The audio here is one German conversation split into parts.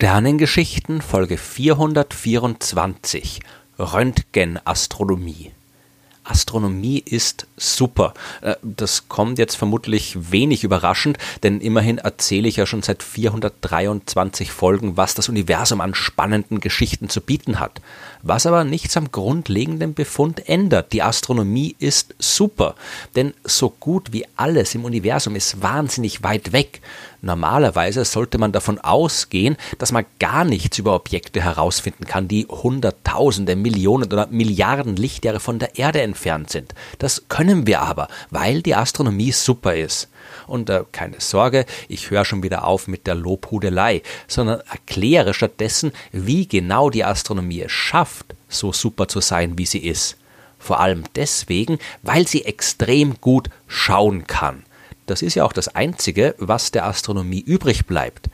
Sternengeschichten Folge 424 Röntgenastronomie Astronomie ist super. Äh, das kommt jetzt vermutlich wenig überraschend, denn immerhin erzähle ich ja schon seit 423 Folgen, was das Universum an spannenden Geschichten zu bieten hat. Was aber nichts am grundlegenden Befund ändert. Die Astronomie ist super, denn so gut wie alles im Universum ist wahnsinnig weit weg. Normalerweise sollte man davon ausgehen, dass man gar nichts über Objekte herausfinden kann, die Hunderttausende, Millionen oder Milliarden Lichtjahre von der Erde entfernt sind. Das können wir aber, weil die Astronomie super ist. Und äh, keine Sorge, ich höre schon wieder auf mit der Lobhudelei, sondern erkläre stattdessen, wie genau die Astronomie es schafft, so super zu sein, wie sie ist. Vor allem deswegen, weil sie extrem gut schauen kann. Das ist ja auch das Einzige, was der Astronomie übrig bleibt.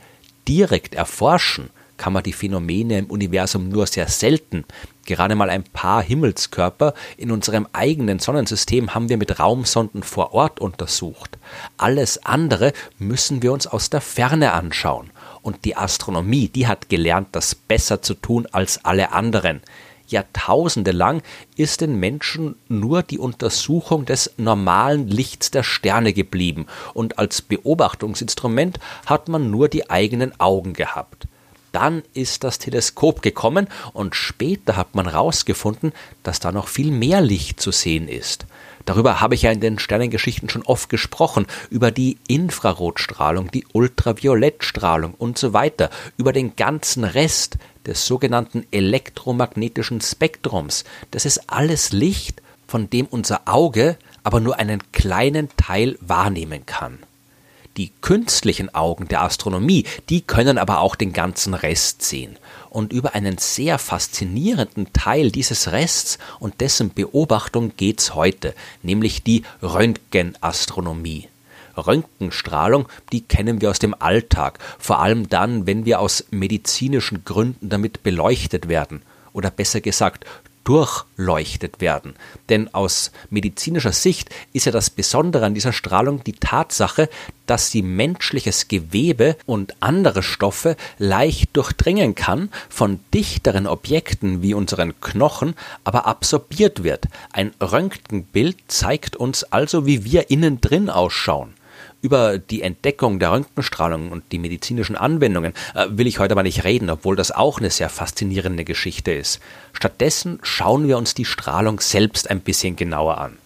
Direkt erforschen kann man die Phänomene im Universum nur sehr selten. Gerade mal ein paar Himmelskörper in unserem eigenen Sonnensystem haben wir mit Raumsonden vor Ort untersucht. Alles andere müssen wir uns aus der Ferne anschauen. Und die Astronomie, die hat gelernt, das besser zu tun als alle anderen. Jahrtausende lang ist den Menschen nur die Untersuchung des normalen Lichts der Sterne geblieben, und als Beobachtungsinstrument hat man nur die eigenen Augen gehabt. Dann ist das Teleskop gekommen und später hat man herausgefunden, dass da noch viel mehr Licht zu sehen ist. Darüber habe ich ja in den Sternengeschichten schon oft gesprochen, über die Infrarotstrahlung, die Ultraviolettstrahlung und so weiter, über den ganzen Rest des sogenannten elektromagnetischen Spektrums. Das ist alles Licht, von dem unser Auge aber nur einen kleinen Teil wahrnehmen kann. Die künstlichen Augen der Astronomie, die können aber auch den ganzen Rest sehen. Und über einen sehr faszinierenden Teil dieses Rests und dessen Beobachtung geht's heute, nämlich die Röntgenastronomie. Röntgenstrahlung, die kennen wir aus dem Alltag, vor allem dann, wenn wir aus medizinischen Gründen damit beleuchtet werden. Oder besser gesagt, durchleuchtet werden. Denn aus medizinischer Sicht ist ja das Besondere an dieser Strahlung die Tatsache, dass sie menschliches Gewebe und andere Stoffe leicht durchdringen kann, von dichteren Objekten wie unseren Knochen aber absorbiert wird. Ein Röntgenbild zeigt uns also, wie wir innen drin ausschauen. Über die Entdeckung der Röntgenstrahlung und die medizinischen Anwendungen äh, will ich heute aber nicht reden, obwohl das auch eine sehr faszinierende Geschichte ist. Stattdessen schauen wir uns die Strahlung selbst ein bisschen genauer an.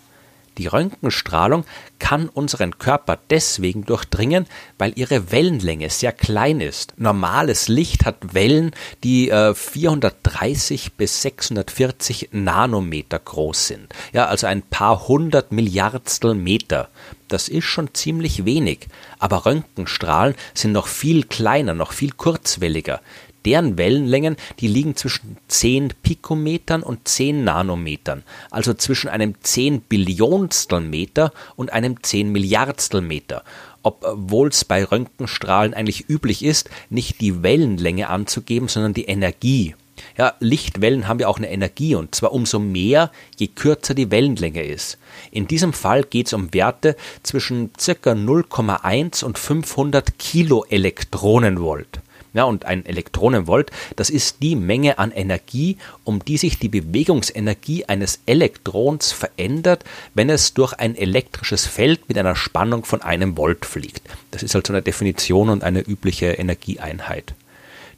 Die Röntgenstrahlung kann unseren Körper deswegen durchdringen, weil ihre Wellenlänge sehr klein ist. Normales Licht hat Wellen, die äh, 430 bis 640 Nanometer groß sind. Ja, also ein paar hundert Milliardstel Meter. Das ist schon ziemlich wenig. Aber Röntgenstrahlen sind noch viel kleiner, noch viel kurzwelliger. Deren Wellenlängen, die liegen zwischen 10 Pikometern und 10 Nanometern, also zwischen einem 10 Billionstel Meter und einem 10 Milliardstel Meter. Obwohl es bei Röntgenstrahlen eigentlich üblich ist, nicht die Wellenlänge anzugeben, sondern die Energie. Ja, Lichtwellen haben ja auch eine Energie und zwar umso mehr, je kürzer die Wellenlänge ist. In diesem Fall geht es um Werte zwischen ca. 0,1 und 500 Kiloelektronenvolt. Ja, und ein Elektronenvolt, das ist die Menge an Energie, um die sich die Bewegungsenergie eines Elektrons verändert, wenn es durch ein elektrisches Feld mit einer Spannung von einem Volt fliegt. Das ist also eine Definition und eine übliche Energieeinheit.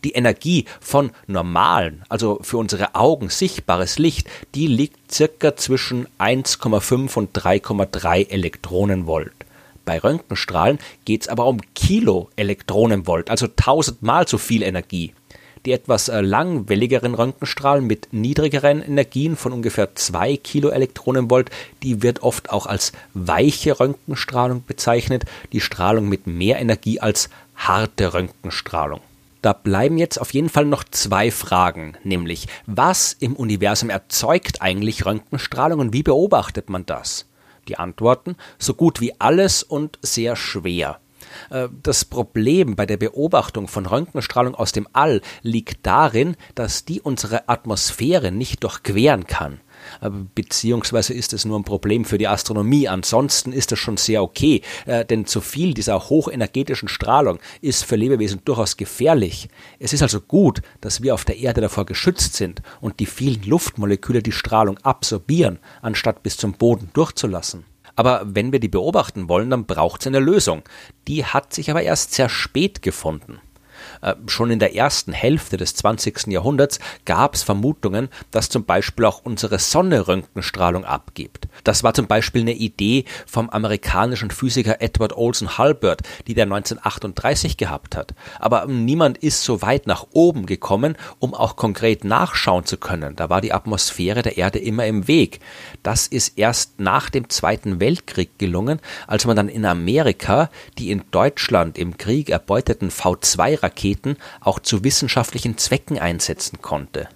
Die Energie von normalen, also für unsere Augen sichtbares Licht, die liegt circa zwischen 1,5 und 3,3 Elektronenvolt. Bei Röntgenstrahlen geht es aber um Kiloelektronenvolt, also tausendmal so viel Energie. Die etwas äh, langwelligeren Röntgenstrahlen mit niedrigeren Energien von ungefähr 2 Kiloelektronenvolt, die wird oft auch als weiche Röntgenstrahlung bezeichnet, die Strahlung mit mehr Energie als harte Röntgenstrahlung. Da bleiben jetzt auf jeden Fall noch zwei Fragen, nämlich was im Universum erzeugt eigentlich Röntgenstrahlung und wie beobachtet man das? Die Antworten so gut wie alles und sehr schwer. Äh, das Problem bei der Beobachtung von Röntgenstrahlung aus dem All liegt darin, dass die unsere Atmosphäre nicht durchqueren kann. Beziehungsweise ist es nur ein Problem für die Astronomie. Ansonsten ist das schon sehr okay, äh, denn zu viel dieser hochenergetischen Strahlung ist für Lebewesen durchaus gefährlich. Es ist also gut, dass wir auf der Erde davor geschützt sind und die vielen Luftmoleküle die Strahlung absorbieren, anstatt bis zum Boden durchzulassen. Aber wenn wir die beobachten wollen, dann braucht es eine Lösung. Die hat sich aber erst sehr spät gefunden. Äh, schon in der ersten Hälfte des 20. Jahrhunderts gab es Vermutungen, dass zum Beispiel auch unsere Sonne Röntgenstrahlung abgibt. Das war zum Beispiel eine Idee vom amerikanischen Physiker Edward Olson Halbert, die der 1938 gehabt hat. Aber niemand ist so weit nach oben gekommen, um auch konkret nachschauen zu können. Da war die Atmosphäre der Erde immer im Weg. Das ist erst nach dem Zweiten Weltkrieg gelungen, als man dann in Amerika die in Deutschland im Krieg erbeuteten V2-Raketen Raketen auch zu wissenschaftlichen Zwecken einsetzen konnte.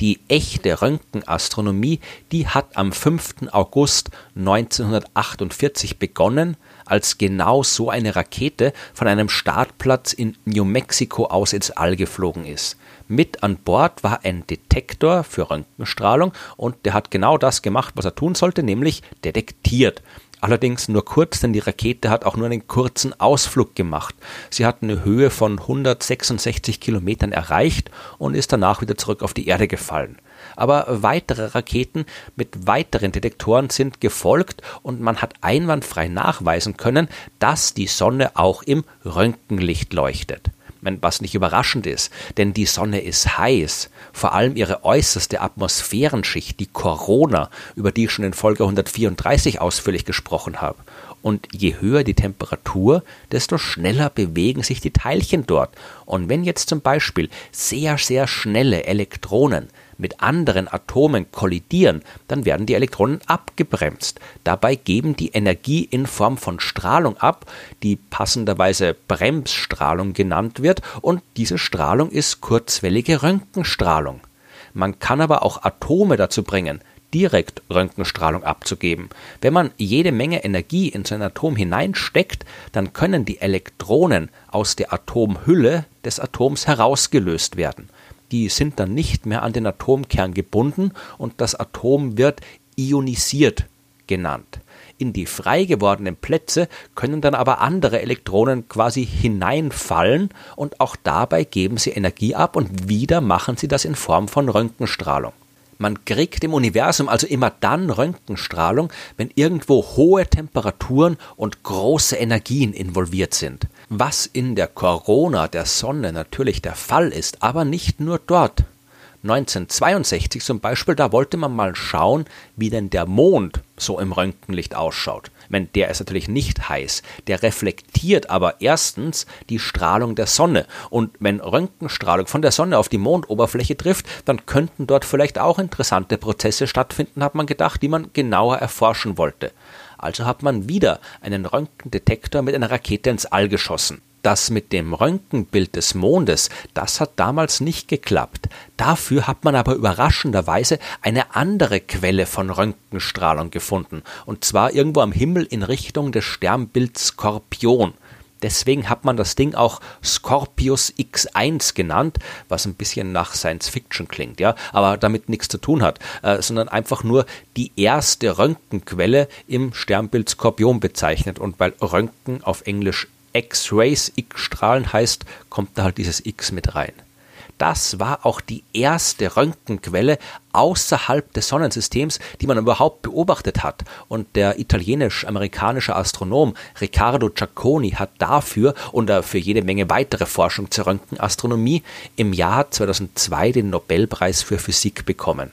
Die echte Röntgenastronomie, die hat am 5. August 1948 begonnen, als genau so eine Rakete von einem Startplatz in New Mexico aus ins All geflogen ist. Mit an Bord war ein Detektor für Röntgenstrahlung und der hat genau das gemacht, was er tun sollte, nämlich detektiert. Allerdings nur kurz, denn die Rakete hat auch nur einen kurzen Ausflug gemacht. Sie hat eine Höhe von 166 Kilometern erreicht und ist danach wieder zurück auf die Erde gefallen. Aber weitere Raketen mit weiteren Detektoren sind gefolgt und man hat einwandfrei nachweisen können, dass die Sonne auch im Röntgenlicht leuchtet was nicht überraschend ist, denn die Sonne ist heiß. Vor allem ihre äußerste Atmosphärenschicht, die Corona, über die ich schon in Folge 134 ausführlich gesprochen habe. Und je höher die Temperatur, desto schneller bewegen sich die Teilchen dort. Und wenn jetzt zum Beispiel sehr, sehr schnelle Elektronen mit anderen Atomen kollidieren, dann werden die Elektronen abgebremst. Dabei geben die Energie in Form von Strahlung ab, die passenderweise Bremsstrahlung genannt wird, und diese Strahlung ist kurzwellige Röntgenstrahlung. Man kann aber auch Atome dazu bringen, direkt Röntgenstrahlung abzugeben. Wenn man jede Menge Energie in so ein Atom hineinsteckt, dann können die Elektronen aus der Atomhülle des Atoms herausgelöst werden die sind dann nicht mehr an den Atomkern gebunden und das Atom wird ionisiert genannt. In die frei gewordenen Plätze können dann aber andere Elektronen quasi hineinfallen und auch dabei geben sie Energie ab und wieder machen sie das in Form von Röntgenstrahlung. Man kriegt im Universum also immer dann Röntgenstrahlung, wenn irgendwo hohe Temperaturen und große Energien involviert sind. Was in der Corona der Sonne natürlich der Fall ist, aber nicht nur dort. 1962 zum Beispiel, da wollte man mal schauen, wie denn der Mond so im Röntgenlicht ausschaut meine, der ist natürlich nicht heiß. Der reflektiert aber erstens die Strahlung der Sonne. Und wenn Röntgenstrahlung von der Sonne auf die Mondoberfläche trifft, dann könnten dort vielleicht auch interessante Prozesse stattfinden, hat man gedacht, die man genauer erforschen wollte. Also hat man wieder einen Röntgendetektor mit einer Rakete ins All geschossen. Das mit dem Röntgenbild des Mondes, das hat damals nicht geklappt. Dafür hat man aber überraschenderweise eine andere Quelle von Röntgenstrahlung gefunden, und zwar irgendwo am Himmel in Richtung des Sternbilds Skorpion. Deswegen hat man das Ding auch Scorpius X1 genannt, was ein bisschen nach Science Fiction klingt, ja, aber damit nichts zu tun hat, äh, sondern einfach nur die erste Röntgenquelle im Sternbild Skorpion bezeichnet. Und weil Röntgen auf Englisch X-Rays, X-Strahlen heißt, kommt da halt dieses X mit rein. Das war auch die erste Röntgenquelle außerhalb des Sonnensystems, die man überhaupt beobachtet hat. Und der italienisch-amerikanische Astronom Riccardo Giacconi hat dafür und für jede Menge weitere Forschung zur Röntgenastronomie im Jahr 2002 den Nobelpreis für Physik bekommen.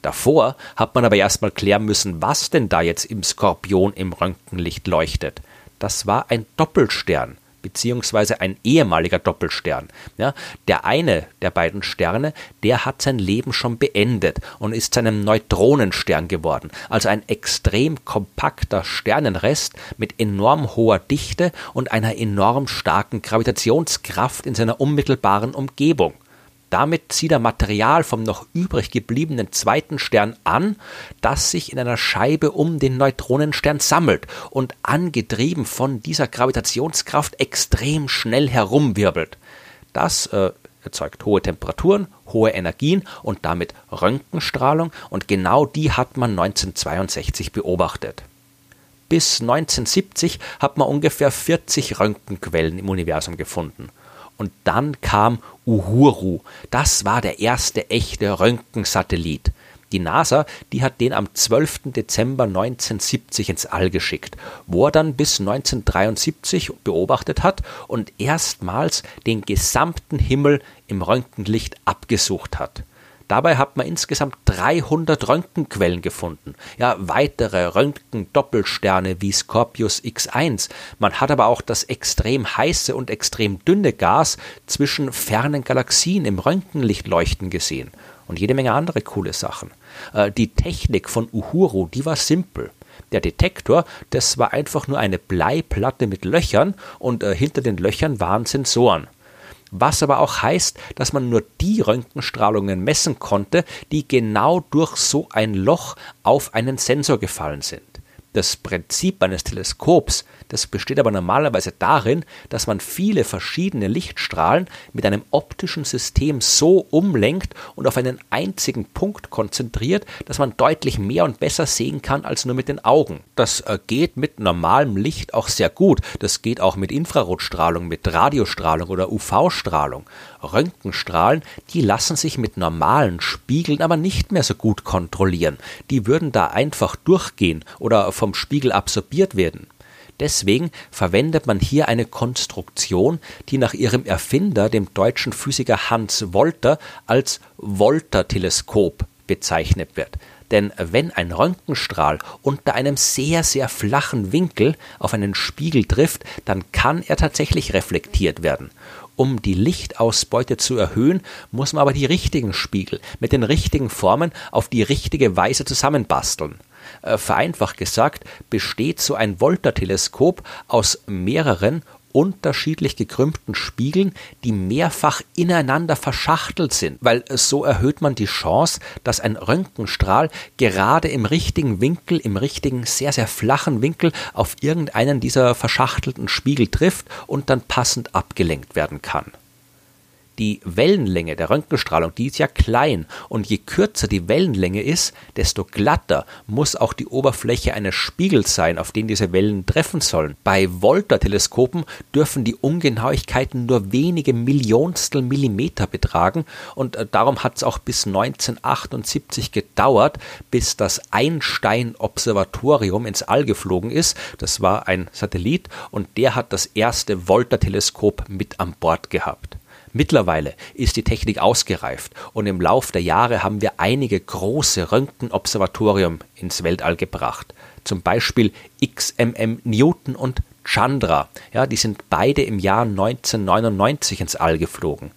Davor hat man aber erstmal klären müssen, was denn da jetzt im Skorpion im Röntgenlicht leuchtet das war ein Doppelstern beziehungsweise ein ehemaliger Doppelstern. Ja, der eine der beiden Sterne, der hat sein Leben schon beendet und ist zu einem Neutronenstern geworden, also ein extrem kompakter Sternenrest mit enorm hoher Dichte und einer enorm starken Gravitationskraft in seiner unmittelbaren Umgebung. Damit zieht er Material vom noch übrig gebliebenen zweiten Stern an, das sich in einer Scheibe um den Neutronenstern sammelt und angetrieben von dieser Gravitationskraft extrem schnell herumwirbelt. Das äh, erzeugt hohe Temperaturen, hohe Energien und damit Röntgenstrahlung und genau die hat man 1962 beobachtet. Bis 1970 hat man ungefähr 40 Röntgenquellen im Universum gefunden. Und dann kam Uhuru. Das war der erste echte Röntgensatellit. Die NASA, die hat den am 12. Dezember 1970 ins All geschickt, wo er dann bis 1973 beobachtet hat und erstmals den gesamten Himmel im Röntgenlicht abgesucht hat. Dabei hat man insgesamt 300 Röntgenquellen gefunden. Ja, weitere Röntgen-Doppelsterne wie Scorpius X1. Man hat aber auch das extrem heiße und extrem dünne Gas zwischen fernen Galaxien im Röntgenlicht leuchten gesehen. Und jede Menge andere coole Sachen. Äh, die Technik von Uhuru, die war simpel. Der Detektor, das war einfach nur eine Bleiplatte mit Löchern und äh, hinter den Löchern waren Sensoren was aber auch heißt, dass man nur die Röntgenstrahlungen messen konnte, die genau durch so ein Loch auf einen Sensor gefallen sind. Das Prinzip eines Teleskops, das besteht aber normalerweise darin, dass man viele verschiedene Lichtstrahlen mit einem optischen System so umlenkt und auf einen einzigen Punkt konzentriert, dass man deutlich mehr und besser sehen kann als nur mit den Augen. Das äh, geht mit normalem Licht auch sehr gut. Das geht auch mit Infrarotstrahlung, mit Radiostrahlung oder UV-Strahlung. Röntgenstrahlen, die lassen sich mit normalen Spiegeln aber nicht mehr so gut kontrollieren. Die würden da einfach durchgehen oder vom Spiegel absorbiert werden. Deswegen verwendet man hier eine Konstruktion, die nach ihrem Erfinder, dem deutschen Physiker Hans Wolter, als Wolter-Teleskop bezeichnet wird. Denn wenn ein Röntgenstrahl unter einem sehr, sehr flachen Winkel auf einen Spiegel trifft, dann kann er tatsächlich reflektiert werden. Um die Lichtausbeute zu erhöhen, muss man aber die richtigen Spiegel mit den richtigen Formen auf die richtige Weise zusammenbasteln. Äh, vereinfacht gesagt, besteht so ein Volta-Teleskop aus mehreren unterschiedlich gekrümmten Spiegeln, die mehrfach ineinander verschachtelt sind, weil so erhöht man die Chance, dass ein Röntgenstrahl gerade im richtigen Winkel, im richtigen sehr, sehr flachen Winkel auf irgendeinen dieser verschachtelten Spiegel trifft und dann passend abgelenkt werden kann die Wellenlänge der Röntgenstrahlung, die ist ja klein und je kürzer die Wellenlänge ist, desto glatter muss auch die Oberfläche eines Spiegels sein, auf den diese Wellen treffen sollen. Bei Volta-Teleskopen dürfen die Ungenauigkeiten nur wenige Millionstel Millimeter betragen und äh, darum hat es auch bis 1978 gedauert, bis das Einstein-Observatorium ins All geflogen ist. Das war ein Satellit und der hat das erste Volta-Teleskop mit an Bord gehabt. Mittlerweile ist die Technik ausgereift und im Lauf der Jahre haben wir einige große Röntgenobservatorium ins Weltall gebracht. Zum Beispiel XMM Newton und Chandra. Ja, die sind beide im Jahr 1999 ins All geflogen.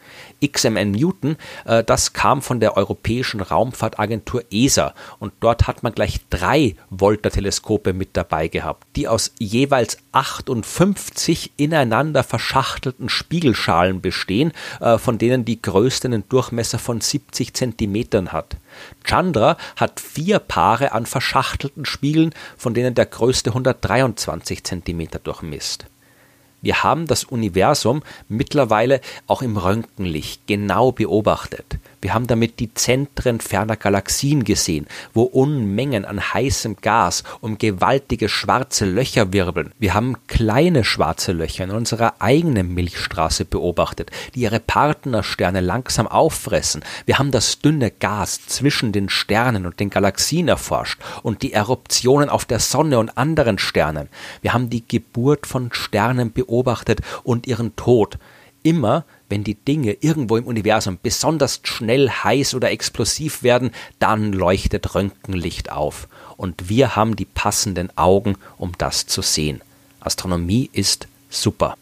XMN Newton, äh, das kam von der Europäischen Raumfahrtagentur ESA und dort hat man gleich drei Volta-Teleskope mit dabei gehabt, die aus jeweils 58 ineinander verschachtelten Spiegelschalen bestehen, äh, von denen die größte einen Durchmesser von 70 Zentimetern hat. Chandra hat vier Paare an verschachtelten Spiegeln, von denen der größte 123 Zentimeter durchmisst. Wir haben das Universum mittlerweile auch im Röntgenlicht genau beobachtet. Wir haben damit die Zentren ferner Galaxien gesehen, wo Unmengen an heißem Gas um gewaltige schwarze Löcher wirbeln. Wir haben kleine schwarze Löcher in unserer eigenen Milchstraße beobachtet, die ihre Partnersterne langsam auffressen. Wir haben das dünne Gas zwischen den Sternen und den Galaxien erforscht und die Eruptionen auf der Sonne und anderen Sternen. Wir haben die Geburt von Sternen beobachtet und ihren Tod immer, wenn die Dinge irgendwo im Universum besonders schnell heiß oder explosiv werden, dann leuchtet Röntgenlicht auf. Und wir haben die passenden Augen, um das zu sehen. Astronomie ist super.